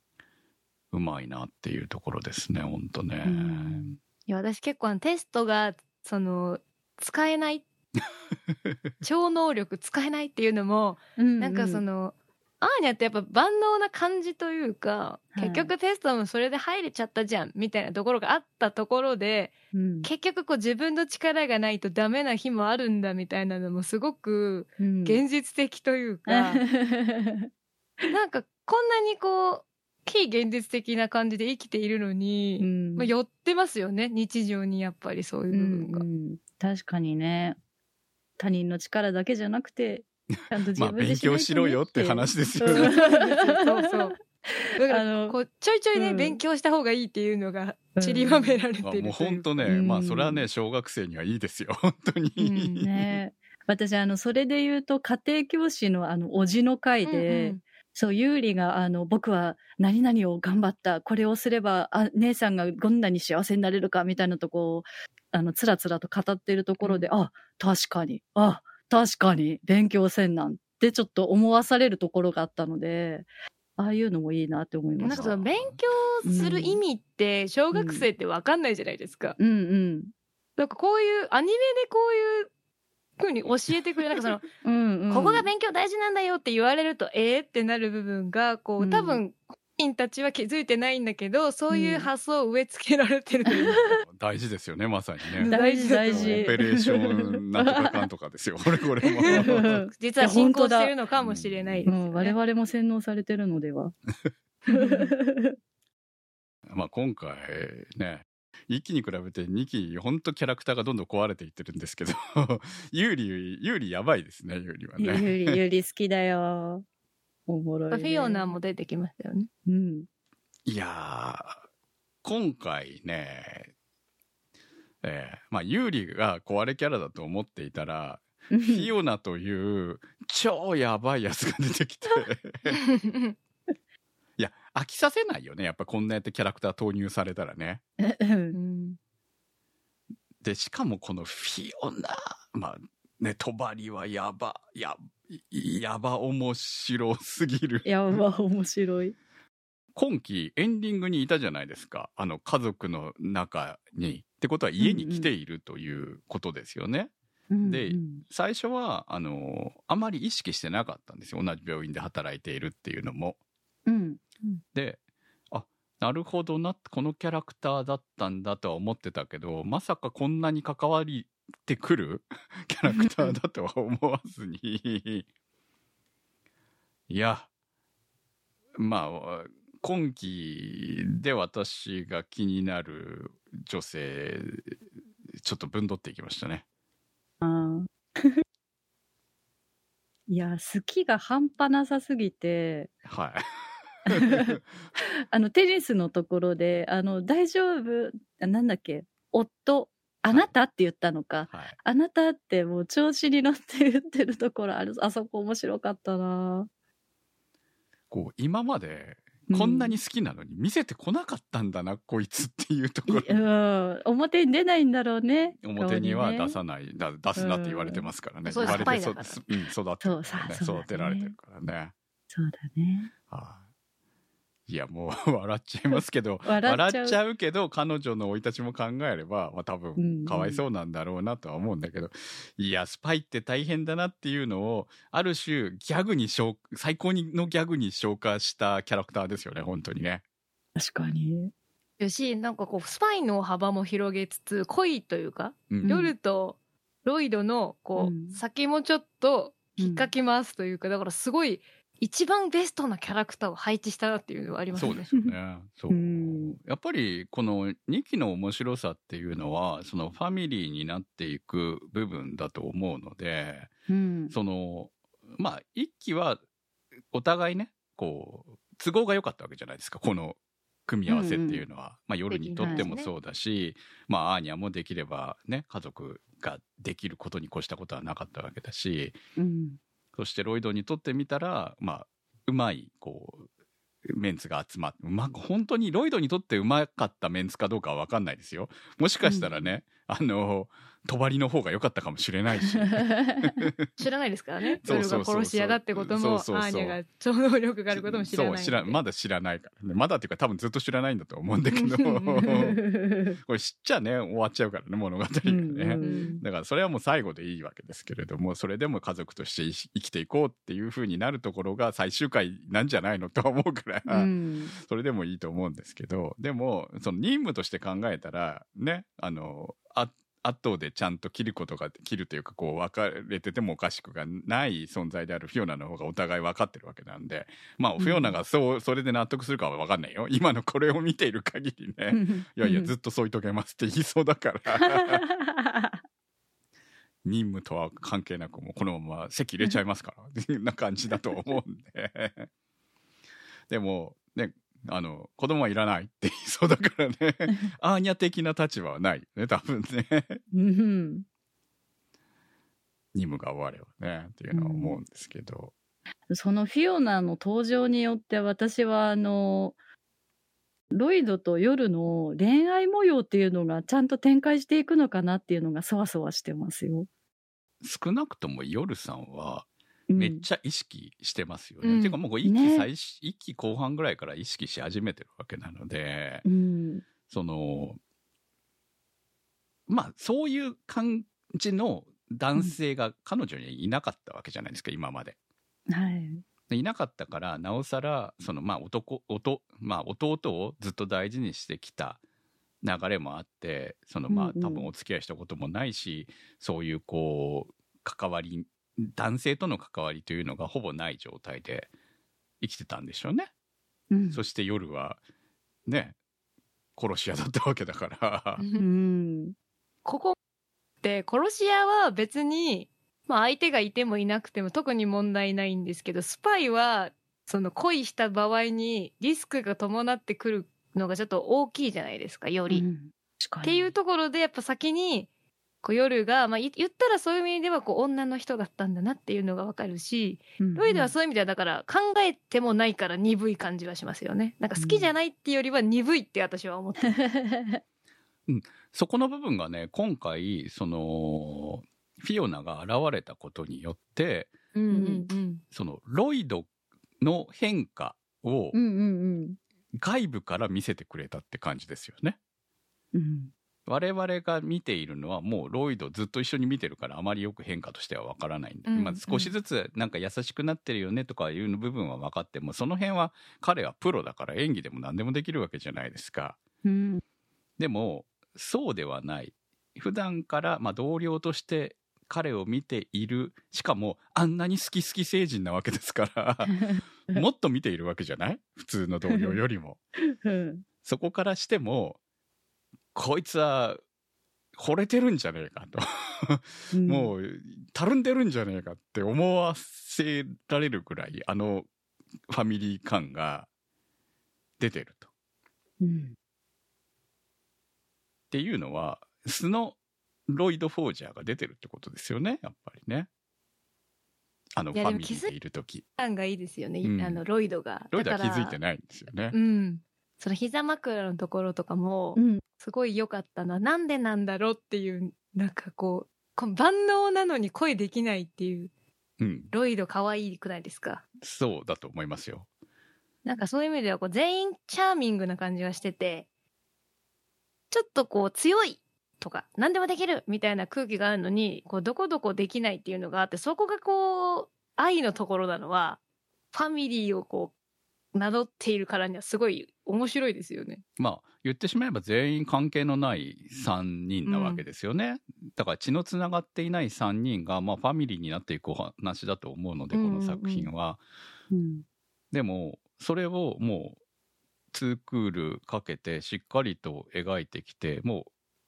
うまいなっていうところですね本当ね、うん。いや私結構あのテストがその使えない *laughs* 超能力使えないっていうのも、うん。なんかそのアーニャってやっぱ万能な感じというか、はい。結局テストもそれで入れちゃったじゃんみたいなところがあったところでうん。結局こう自分の力がないとダメな日もあるんだみたいなのもすごくうん。現実的というか、*laughs* なんかこんなにこう非現実的な感じで生きているのに、うん。まあ、寄ってますよね日常にやっぱりそういううん部分が。うん。確かにね。他人の力だけじゃなくてちゃんと自まあ勉分でね強しろよって話ですようんね。そうそう。だからあのこうちょいちょいね、うん。勉強した方がいいっていうのが散りばめられてるう。もう本当ね、うん。まあそれはね小学生にはいいですよ。本当に、うんね。私あのそれで言うと家庭教師のあのおじの会で、そう、ユーリが、あの、僕は何々を頑張った。これをすれば、あ、姉さんがどんなに幸せになれるか、みたいなとこを、あの、つらつらと語っているところで、あ、確かに、あ、確かに、勉強せんなんてちょっと思わされるところがあったので、ああいうのもいいなって思いました。なんかその勉強する意味って小学生って分かんないじゃないですか。うんうん。なんかこういうアニメでこういう風に教えてくれるなんかその、うんうん。ここが勉強大事なんだよって言われるとえーってなる部分がこううん多分本人たちは気づいてないんだけどそういう発想を植え付けられてるうか、*laughs* 大事ですよねまさにね大事大オ事。ペレーションなんとかかんとかですよ *laughs* これこれも *laughs* 実は進行してるのかもしれないね。うん、我々も洗脳されてるのでは。まあ今回ね1期に比べて2期本当キャラクターがどんどん壊れていってるんですけど有利有利やばいですね有利はゆね好きだよ。おもろい、ね。フィオナも出てきましたよね。うん。いやー今回ねえーまあ有利が壊れキャラだと思っていたらフィオナという超やばいやつが出てきて *laughs* いや飽きさせないよねやっぱこんなやってキャラクター投入されたらねうんでしかもこのフィオナまあね帳はやばややば面白すぎる。*laughs* やば、面白い。今期エンディングにいたじゃないですか。あの家族の中に。ってことは家に来ているということですよね、でうん。最初はあのあまり意識してなかったんですよ。同じ病院で働いているっていうのも。うん。であなるほどな、このキャラクターだったんだとは思ってたけど、まさかこんなに関わりてくるキャラクターだとは思わずに。いや、まあ、今期で私が気になる女性、ちょっと分取っていきましたね。あー *laughs* いや、好きが半端なさすぎて、はい。*laughs* あの、テニスのところで、あの、大丈夫、あなんだっけ、夫、あなたって言ったのか。はい。あなたってもう調子に乗って言ってるところある、あそこ面白かったなこう、今まで、こんなに好きなのに見せてこなかったんだな、こいつっていうところいうん、表に出ないんだろうね。表には出ささない、だ出すなって言われてますからね。そう言われてうん、育ってるからねそうさそうだね育てられてるからね。そうだね。はいいや、もう *laughs* 笑っちゃいますけど、*laughs* 笑っちゃう笑っちゃうけど、彼女の生い立ちも考えれば、まあ多うんう分、んかわいそうなんだろうなとは思うんだけど、いや、スパイって大変だなっていうのを、ある種、ギャグに消、最高にのギャグに消化したキャラクターですよね、本当にね。確かに。よし、なんかこう、スパイの幅も広げつつ、恋というか、うん夜とロイドの、こう、うん先もちょっと引っかきますというか、だからすごい、一番ベストなキャラクターを配置したなっていうのはありますね。そうですよね。*laughs* そううんやっぱりこの2期の面白さっていうのはそのファミリーになっていく部分だと思うのでうん。そのまあ1期はお互いねこう都合が良かったわけじゃないですかこの組み合わせっていうのは、まあ、夜にとってもそうだし、まあアーニャもできればね家族ができることに越したことはなかったわけだしうん。そしてロイドにとってみたら、まあ、うまい、こう、メンツが集まって、うま、本当にロイドにとってうまかったメンツかどうかはわかんないですよ。もしかしたらね、あの、帳の方が良かったかもしれないし。*laughs* 知らないですからね。夜そうそうそうそうが殺し屋だってことも、アーニャが超能力があることも知らない。そう、知ら、まだ知らないからね。まだっていうか多分ずっと知らないんだと思うんだけど、*laughs* これ知っちゃね、終わっちゃうからね、物語がね。うんだからそれはもう最後でいいわけですけれども、それでも家族として生きていこうっていう風になるところが最終回なんじゃないのとは思うから、うん。それでもいいと思うんですけど、でも、その任務として考えたら、ね、あの、あ後でちゃんと切ることが、切るというか、こう、別れててもおかしくがない存在であるフィオナの方がお互い分かってるわけなんで、まあ、フィオナがそう、それで納得するかは分かんないよ。今のこれを見ている限りね、いやいや、ずっと添い遂げますって言いそうだから、*laughs* 任務とは関係なく、もうこのまま席入れちゃいますから、っていうような感じだと思うんで。でも、ね、あの、子供はいらないって言いそうだからね、*laughs* アーニャ的な立場はないよね、多分ね。うん。任務が終わればね、っていうのは思うんですけど。そのフィオナの登場によって私はあの、ロイドと夜の恋愛模様っていうのがちゃんと展開していくのかなっていうのがそわそわしてますよ。少なくとも夜さんは、うんめっちゃ意識してますよね。うんていうかもう一期ね最初、一期後半ぐらいから意識し始めてるわけなので、うん。その、まあ、そういう感じの男性が彼女にいなかったわけじゃないですか、今まで。はい。でいなかったから、なおさら、その、まあ、男、弟、まあ、弟をずっと大事にしてきた流れもあって、その、まあうんう、ん多分お付き合いしたこともないし、そういう、こう、関わり、男性との関わりというのがほぼない状態で生きてたんでしょうね。うんそして夜は、ね、殺し屋だったわけだから。うん。ここって殺し屋は別に、まあ相手がいてもいなくても特に問題ないんですけど、スパイはその恋した場合にリスクが伴ってくるのがちょっと大きいじゃないですか、より。っうん確かにていうところでやっぱ先に、こう夜が、まあい言ったらそういう意味ではこう女の人だったんだなっていうのがわかるし、うんロイドはそういう意味ではだから考えてもないから鈍い感じはしますよね。なんか好きじゃないっていうよりは鈍いって私は思ってる。*laughs* そこの部分がね、今回、その、フィオナが現れたことによって、うんうんうん。その、ロイドの変化をうんうん外部から見せてくれたって感じですよね。うん。我々が見ているのはもうロイドずっと一緒に見てるからあまりよく変化としてはわからない。んで、うんまあ、少しずつなんか優しくなってるよねとかいう部分は分かってもその辺は彼はプロだから演技でも何でもできるわけじゃないですか。うん。でもそうではない。普段からまあ同僚として彼を見ている。しかもあんなに好き好き成人なわけですから。*laughs* もっと見ているわけじゃない？普通の同僚よりも。うん。そこからしてもこいつは惚れてるんじゃねえかともうたるんでるんじゃねえかって思わせられるくらいあのファミリー感が出てると。うん。っていうのは素のロイド・フォージャーが出てるってことですよねやっぱりね。あのファミリーでいる時感がいいですよね、うんあのロイドがロイドは気づいてないんですよね。うんその膝枕のところとかもうん。すごい良かったな、なんでなんだろうっていうなんかこうこの万能なのに恋できないっていううん、ロイド可愛くないですか？そうだと思いますよ。なんかそういう意味ではこう全員チャーミングな感じがしててちょっとこう強いとか何でもできるみたいな空気があるのにこうどこどこできないっていうのがあってそこがこう愛のところなのはファミリーをこう名乗っているからにはすごい面白いですよね。まあ言ってしまえば全員関係のない3人なわけですよね、だから血のつながっていない3人が、まあ、ファミリーになっていくお話だと思うのでこの作品は、うん。でもそれをもう2クールかけてしっかりと描いてきても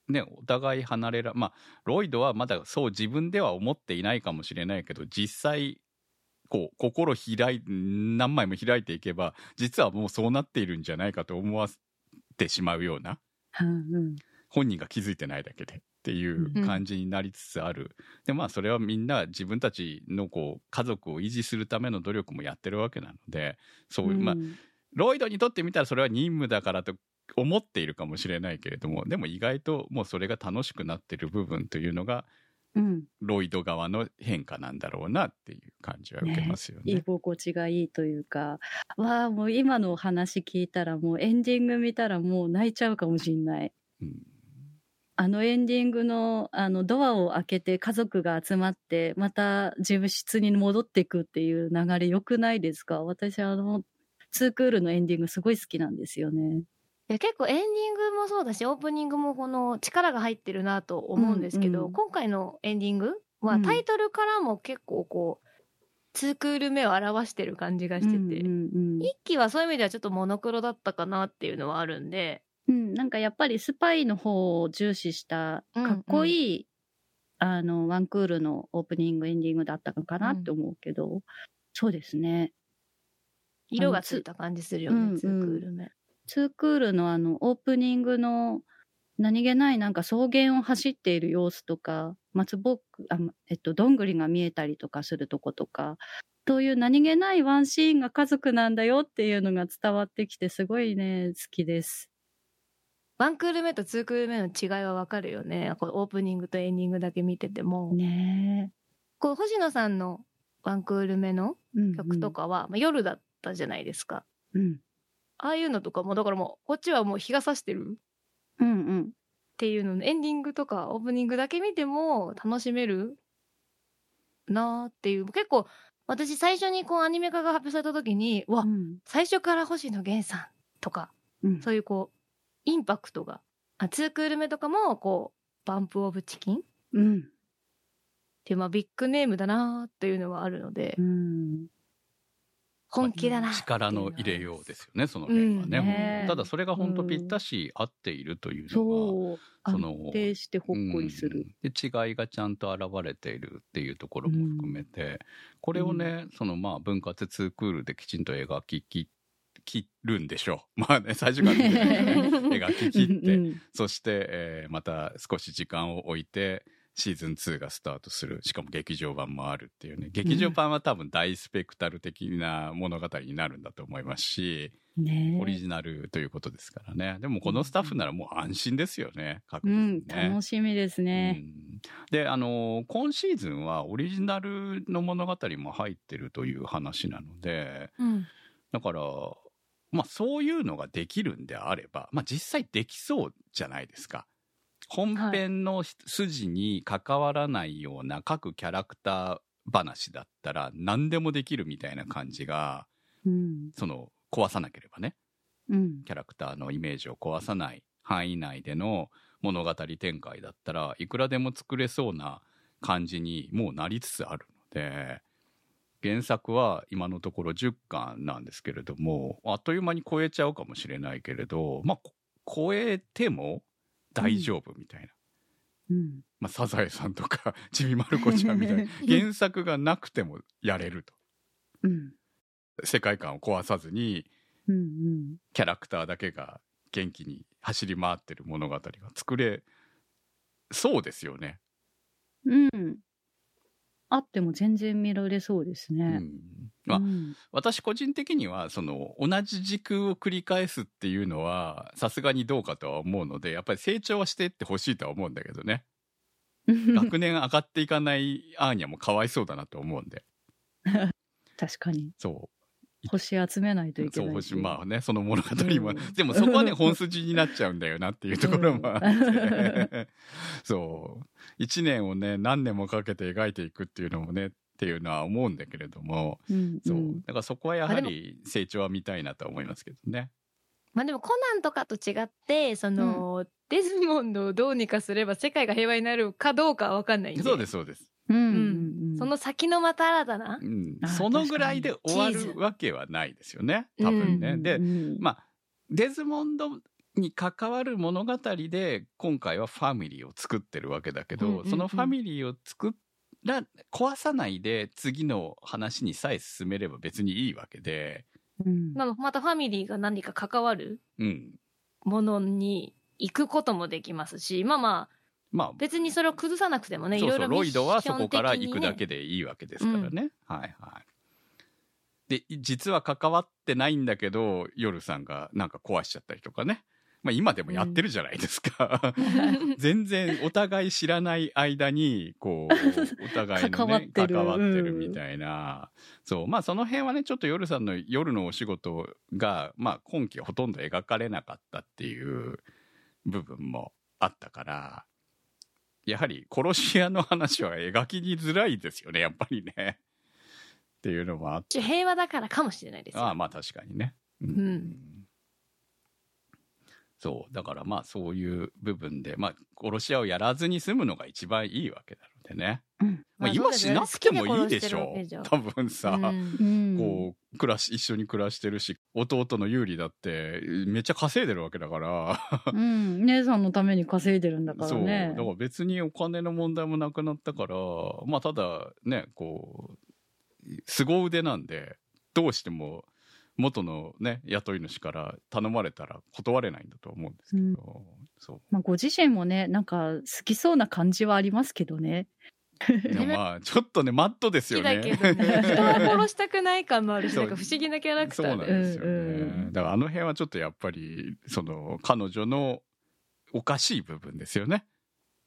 うねお互い離れらまあロイドはまだそう自分では思っていないかもしれないけど実際こう心開い何枚も開いていけば実はもうそうなっているんじゃないかと思わせてしまうようなうん。本人が気づいてないだけでっていう感じになりつつある、でまあそれはみんな自分たちのこう家族を維持するための努力もやってるわけなのでそういう、まあロイドにとってみたらそれは任務だからと思っているかもしれないけれどもでも意外ともうそれが楽しくなってる部分というのがうん。ロイド側の変化なんだろうなっていう感じは受けますよね。居心地がいいというか、わあ、もう今のお話聞いたら、もうエンディング見たらもう泣いちゃうかもしんない。うんあのエンディングの、あの、ドアを開けて家族が集まって、また自分室に戻っていくっていう流れ良くないですか？私、あの、ツークールのエンディングすごい好きなんですよね。いや結構エンディングもそうだしオープニングもこの力が入ってるなと思うんですけど、うんうん。今回のエンディングはうん。タイトルからも結構こう2クール目を表してる感じがしてて、うんうん一期はそういう意味ではちょっとモノクロだったかなっていうのはあるんで。うん、なんかやっぱりスパイの方を重視した、うんかっこいい、あの、ワンクールのオープニング、エンディングだったのかなって思うけど、そうですね。色がついた感じするよね、うん2クール目。ツークールのあの、オープニングの何気ないなんか草原を走っている様子とか、松ぼっく、あ、えっと、どんぐりが見えたりとかするとことか、そういう何気ないワンシーンが家族なんだよっていうのが伝わってきて、すごいね、好きです。ワンクール目とツークール目の違いはわかるよね。こうオープニングとエンディングだけ見てても。ねこう星野さんのワンクール目の。曲とかは、まあ、夜だったじゃないですか。うん。うん。ああいうのとかも、だからもう、こっちはもう日が差してるうんうん。っていうののエンディングとかオープニングだけ見ても楽しめるなーっていう。結構、私最初にこうアニメ化が発表された時に、うわ、うん最初から星野源さんとか、うんそういうこう、インパクトが。あ、ツークール目とかも、こう、バンプオブチキンっうん。ていう、まあビッグネームだなーっていうのはあるので、うん。本気だな。力の入れようですよねその辺はね,、うんね。ただそれが本当ぴったし合っているというのは、そう。その安定してほっこりする。うん。で違いがちゃんと現れているっていうところも含めて、これをね、そのまあ分割ツークールできちんと描きき切るんでしょう。*laughs* まあね最初から見てないからね *laughs* 描き切って、うん。そして、えーまた少し時間を置いてシーズン2がスタートするしかも劇場版もあるっていうね劇場版は多分大スペクタル的な物語になるんだと思いますし、ねオリジナルということですからねでもこのスタッフならもう安心ですよね確実うん。楽しみですね。うんであの今シーズンはオリジナルの物語も入ってるという話なのでうん。だからまあそういうのができるんであればまあ実際できそうじゃないですか本編の筋に関わらないような各キャラクター話だったら何でもできるみたいな感じが、うん。その壊さなければね、うん。キャラクターのイメージを壊さない範囲内での物語展開だったらいくらでも作れそうな感じにもうなりつつあるので原作は今のところ10巻なんですけれどもあっという間に超えちゃうかもしれないけれどまあこ超えても大丈夫みたいな。うん。まあ、サザエさんとか *laughs* ちびまる子ちゃんみたいな原作がなくてもやれるとうん。世界観を壊さずにうん。うん。キャラクターだけが元気に走り回ってる物語が作れそうですよね。うん。あっても全然見られそうですうね。ん。まあうん。私個人的にはその同じ時空を繰り返すっていうのはさすがにどうかとは思うのでやっぱり成長はしていってほしいとは思うんだけどね。*laughs* 学年上がっていかないアーニャもかわいそうだなと思うんで。確かに。そ星集めないとういけないし。そう星まあねその物語も、うんでもそこはね本筋になっちゃうんだよなっていうところもあって、*laughs* そう1年をね何年もかけて描いていくっていうのもねっていうのは思うんだけれどもうん。そう、んだからそこはやはり成長は見たいなとは思いますけどね。まあでもコナンとかと違ってその、デズモンドをどうにかすれば世界が平和になるかどうかは分かんないんでそうですそうです。うん。ううん。ん。その先のまた新たな？うん。あ、そのぐらいで終わるわけはないですよね多分ね。うんで、うん。まあデズモンドに関わる物語で今回はファミリーを作ってるわけだけど、うんうんうん。そのファミリーを作ら壊さないで次の話にさえ進めれば別にいいわけで、うん。まあまたファミリーが何か関わるうん、ものに行くこともできますしまあまあまあ別にそれを崩さなくてもねいろいろロイドはそこから行くだけでいいわけですからね。はいはい。で実は関わってないんだけど夜さんがなんか壊しちゃったりとかね。まあ今でもやってるじゃないですか。*laughs* 全然お互い知らない間にこう *laughs* お互いのね関わってる関わってるみたいな、そうまあその辺はねちょっと夜さんの夜のお仕事がまあ今期ほとんど描かれなかったっていう部分もあったからやはり殺し屋の話は描きにづらいですよねやっぱりね。っていうのもあって。平和だからかもしれないですよ。ああまあ確かにね。ううんそう。だからまあそういう部分でまあ殺し屋をやらずに済むのが一番いいわけなのでね、うん。まあ、まあ今しなくてもいいでしょう。多分さ、うん。うんこう暮らし一緒に暮らしてるし弟の有利だってめっちゃ稼いでるわけだから。うん。姉さんのために稼いでるんだからそう。ね。だから別にお金の問題もなくなったからまあただねこう凄腕なんでどうしても元のね雇い主から頼まれたら断れないんだと思うんですけど、そまあ、ご自身もね、なんか好きそうな感じはありますけどね。うでもまあ *laughs* ちょっとねマットですよ好きだねけどね。*laughs* 人は殺したくない感もあるしなんか不思議なキャラクタそうなんーでですよね、うんうんだからあの辺はちょっとやっぱりその彼女のおかしい部分ですよね。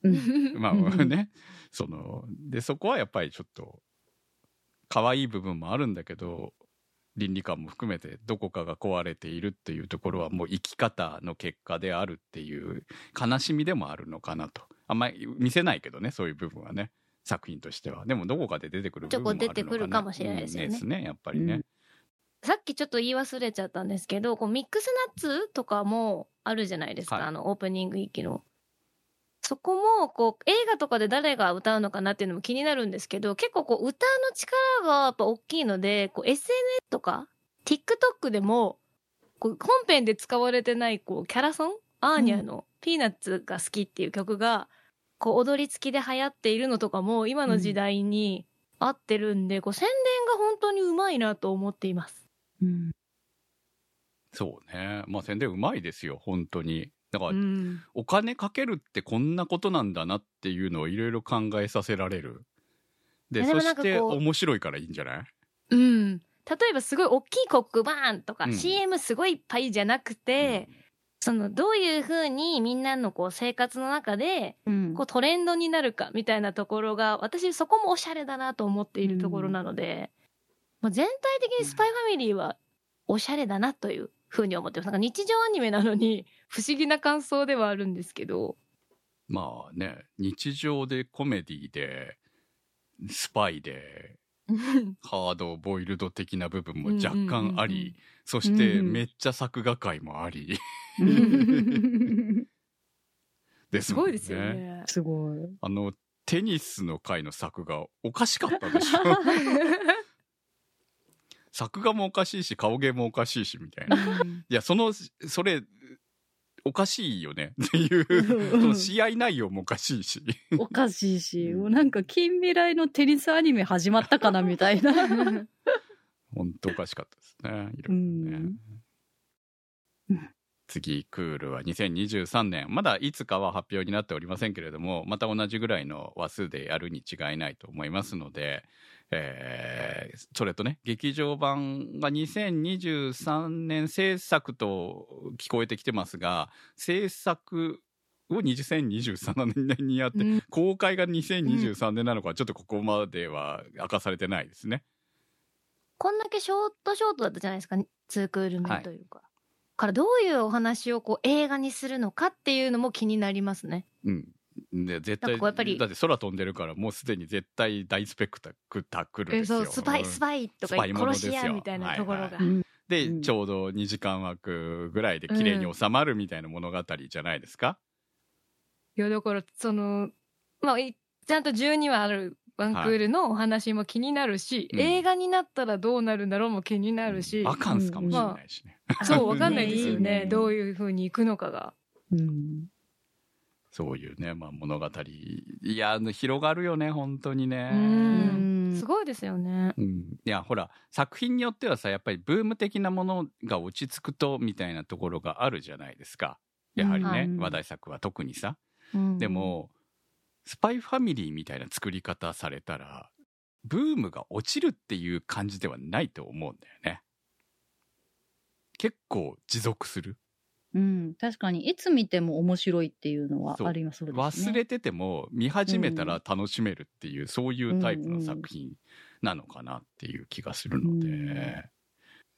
うん。まあうん。ね、その、で、そこはやっぱりちょっと、可愛い部分もあるんだけど、倫理観も含めてどこかが壊れているっていうところはもう生き方の結果であるっていう悲しみでもあるのかなと。あんまり見せないけどね、そういう部分はね、作品としては。でもどこかで出てくる部分もあるのかなちょこ出てくるかもしれないですよねうんですね、やっぱりね。さっきちょっと言い忘れちゃったんですけどこうミックスナッツとかもあるじゃないですか、はいあのオープニング域の。そこもこう映画とかで誰が歌うのかなっていうのも気になるんですけど結構こう歌の力がやっぱ大きいのでこう SNS とか TikTok でもこう本編で使われてないこうキャラソンアーニャの「ピーナッツが好き」っていう曲がこう踊り付きで流行っているのとかも今の時代に合ってるんで、こう宣伝が本当にうまいなと思っています。うん。そうね。まあ宣伝うまいですよ、本当に。だから、うんお金かけるってこんなことなんだなっていうのをいろいろ考えさせられる。で、そして面白いからいいんじゃない？うん。例えばすごい大きいコックバーンとか、うん CM すごいいっぱいじゃなくて、そのどういうふうにみんなのこう生活の中でうんこうトレンドになるかみたいなところが私そこもおしゃれだなと思っているところなので、まあ、全体的にスパイファミリーはおしゃれだなというふうに思ってます。なんか日常アニメなのに不思議な感想ではあるんですけど、まあね、日常でコメディで、スパイで、ハードボイルド的な部分も若干あり、うんうんうんうんそしてうんめっちゃ作画界もあり、う *laughs* んですもんすごいですよ。ね。すごい。あの、テニスの回の作画おかしかったでしょ *laughs* 作画もおかしいし、顔芸もおかしいし、みたいな。いや、その、それ、おかしいよね *laughs* っていう、その試合内容もおかしいし。おかしいし、もうなんか近未来のテニスアニメ始まったかなみたいな。*laughs* 本当おかしかったですね。いろいろねうんうん次、クールは2023年。まだいつかは発表になっておりませんけれども、また同じぐらいの話数でやるに違いないと思いますので、えーそれとね、劇場版が2023年制作と聞こえてきてますが、制作を2023年にやって、うん公開が2023年なのか、ちょっとここまでは明かされてないですね。こんだけショートショートだったじゃないですか、ツークール目というか。からどういうお話をこう映画にするのかっていうのも気になりますね。うん。で、絶対、やっぱりだって空飛んでるから、もうすでに絶対大スペクタクルですよ。えそう、スパイ、うんスパイとか殺し屋みたいなところが。はいはいで、うんちょうど2時間枠ぐらいで綺麗に収まるみたいな物語じゃないですか？いや、だから、その、まあ、いちゃんと12話あるワンクールのお話も気になるし、うん映画になったらどうなるんだろうも気になるし、バカンスかもしれないしね。そう、わかんないですよいいねね。どういう風に行くのかが。うんそういうね、まあ物語。いや、あの広がるよね、本当にね。うん。すごいですよね。うん、いやほら作品によってはさやっぱりブーム的なものが落ち着くとみたいなところがあるじゃないですか。やはりね、うん。話題作は特にさ。うん。で、も、スパイファミリーみたいな作り方されたらブームが落ちるっていう感じではないと思うんだよね。結構持続するうん、確かにいつ見ても面白いっていうのはありますね。忘れてても見始めたら楽しめるっていう、そういうタイプのうんうん作品なのかなっていう気がするので、うん。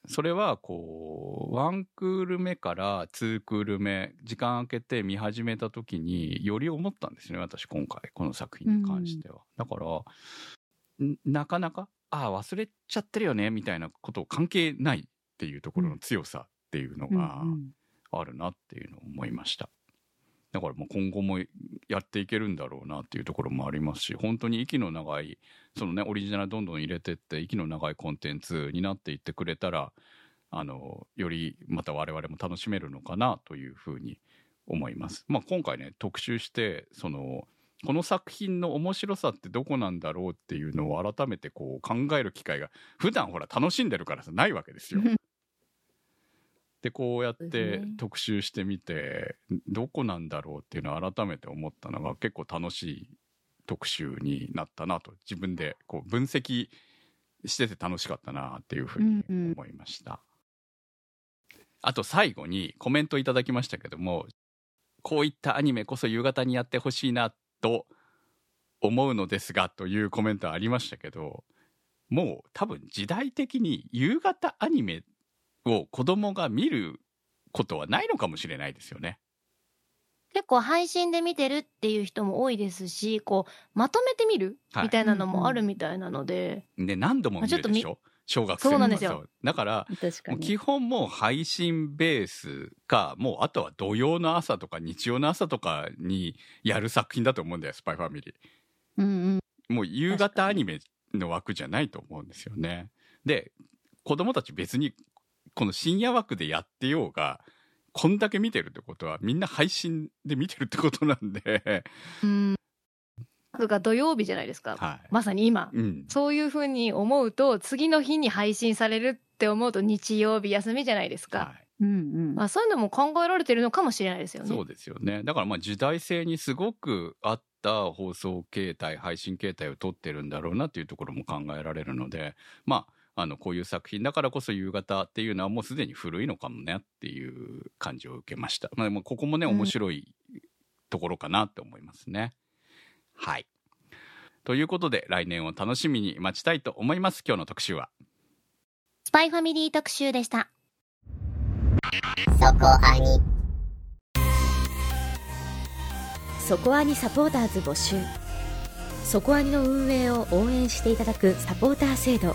それはこうワンクール目からツークール目時間空けて見始めた時により思ったんですね私今回この作品に関しては、だからんなかなかああ忘れちゃってるよねみたいなこと関係ないっていうところの強さっていうのうんが、うんあるなっていうのを思いましただからもう今後もやっていけるんだろうなっていうところもありますし本当に息の長いそのねオリジナルどんどん入れてって息の長いコンテンツになっていってくれたらあのよりまた我々も楽しめるのかなというふうに思います。まあ、今回ね特集してそのこの作品の面白さってどこなんだろうっていうのを改めてこう考える機会が普段ほら楽しんでるからさないわけですよ。でこうやって特集してみてどこなんだろうっていうのを改めて思ったのが結構楽しい特集になったなと自分でこう分析してて楽しかったなっていうふうに思いました。あと最後にコメントいただきましたけどもこういったアニメこそ夕方にやってほしいなと思うのですがというコメントありましたけどもう多分時代的に夕方アニメを子供が見ることはないのかもしれないですよね。結構配信で見てるっていう人も多いですし、こう、まとめて見るはいみたいなのもあるみたいなので、で何度も見るでしょ？小学生そうなんですよだから確かに。もう基本もう配信ベースかもうあとは土曜の朝とか日曜の朝とかにやる作品だと思うんだよ「スパイファミリー」うんうん。もう夕方アニメの枠じゃないと思うんですよね。で子供たち別にこの深夜枠でやってようがこんだけ見てるってことはみんな配信で見てるってことなんで、うん。とか土曜日じゃないですか。はいまさに今。うん、そういうふうに思うと、次の日に配信されるって思うと日曜日休みじゃないですか。はいうんうん。まあそういうのも考えられてるのかもしれないですよね。そうですよねだからまあ時代性にすごく合った放送形態配信形態を取ってるんだろうなっていうところも考えられるのでまああのこういう作品だからこそ夕方っていうのはもうすでに古いのかもねっていう感じを受けました、まあ、でもここもねうん面白いところかなって思いますね、はい。ということで来年を楽しみに待ちたいと思います。今日の特集は。スパイファミリー特集でした。そこアニ。そこアニサポーターズ募集。そこアニの運営を応援していただくサポーター制度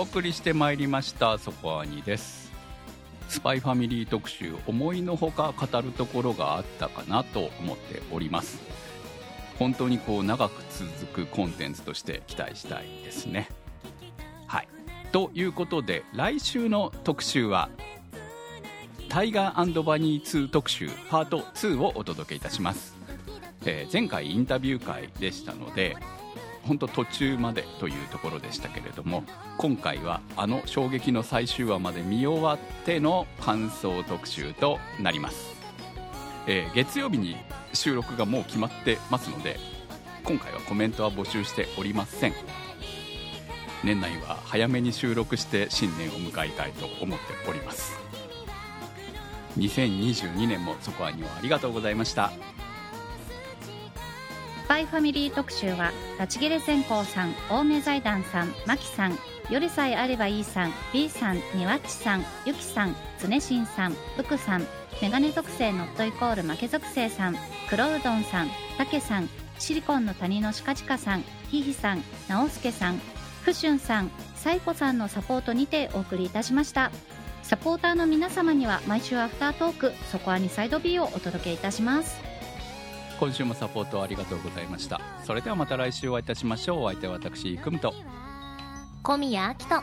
お送りしてまいりましたそこアニです。スパイファミリー特集思いのほか語るところがあったかなと思っております。本当にこう長く続くコンテンツとして期待したいですね。はい。ということで来週の特集はタイガーバニー2特集パート2をお届けいたします、えー前回インタビュー会でしたので本当途中までというところでしたけれども今回はあの衝撃の最終話まで見終わっての感想特集となります、えー月曜日に収録がもう決まってますので今回はコメントは募集しておりません。年内は早めに収録して新年を迎えたいと思っております。2022年もそこはにはありがとうございました。パイファミリー特集は、立ち切れ線香さん、青梅財団さん、マキさん、よりさえあればいいさん、B さん、にわっちさん、ゆきさん、つねしんさん、うくさん、メガネ属性ノットイコール負け属性さん、くろうどんさん、たけさん、シリコンの谷のしかちかさん、ひひさん、なおすけさん、ふしゅんさん、さいこさんのサポートにてお送りいたしました。サポーターの皆様には毎週アフタートーク、そこはにサイド B をお届けいたします。今週もサポートありがとうございました。それではまた来週お会いいたしましょう。お相手は私くむと。小宮明人。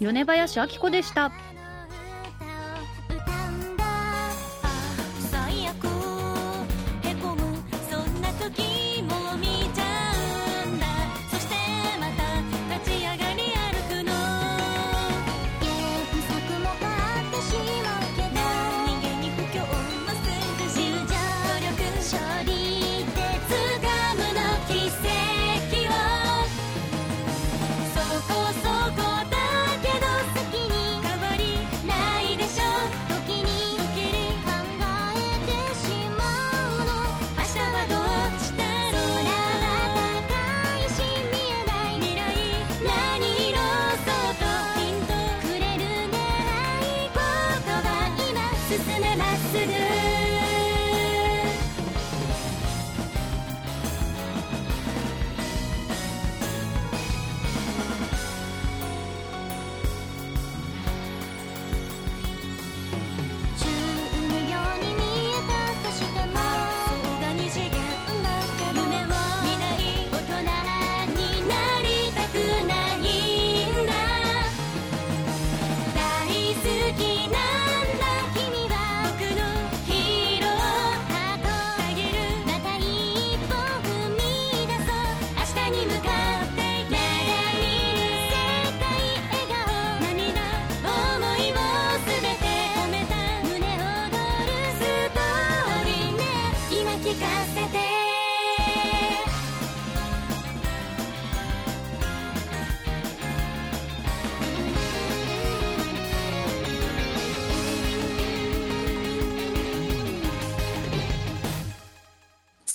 米林明子でした。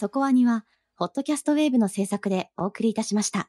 そこアには、ホットキャストウェーブの制作でお送りいたしました。